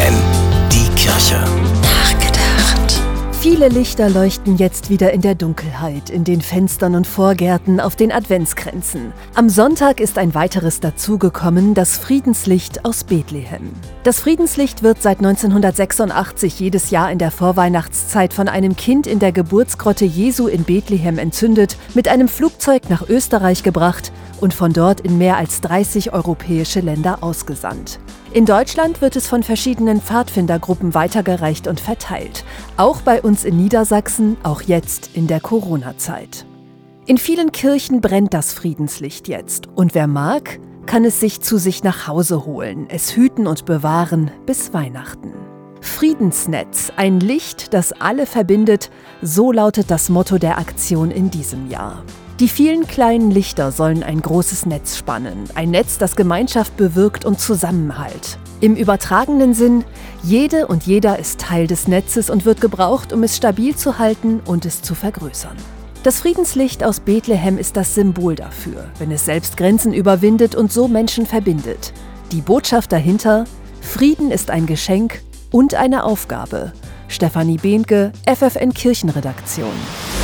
FFN, die Kirche. Nachgedacht. Viele Lichter leuchten jetzt wieder in der Dunkelheit, in den Fenstern und Vorgärten, auf den Adventskränzen. Am Sonntag ist ein weiteres dazugekommen, das Friedenslicht aus Bethlehem. Das Friedenslicht wird seit 1986 jedes Jahr in der Vorweihnachtszeit von einem Kind in der Geburtsgrotte Jesu in Bethlehem entzündet, mit einem Flugzeug nach Österreich gebracht und von dort in mehr als 30 europäische Länder ausgesandt. In Deutschland wird es von verschiedenen Pfadfindergruppen weitergereicht und verteilt. Auch bei uns in Niedersachsen, auch jetzt in der Corona-Zeit. In vielen Kirchen brennt das Friedenslicht jetzt. Und wer mag, kann es sich zu sich nach Hause holen, es hüten und bewahren bis Weihnachten. Friedensnetz, ein Licht, das alle verbindet, so lautet das Motto der Aktion in diesem Jahr. Die vielen kleinen Lichter sollen ein großes Netz spannen, ein Netz, das Gemeinschaft bewirkt und Zusammenhalt. Im übertragenen Sinn, jede und jeder ist Teil des Netzes und wird gebraucht, um es stabil zu halten und es zu vergrößern. Das Friedenslicht aus Bethlehem ist das Symbol dafür, wenn es selbst Grenzen überwindet und so Menschen verbindet. Die Botschaft dahinter, Frieden ist ein Geschenk und eine Aufgabe. Stefanie Behnke, FFN Kirchenredaktion.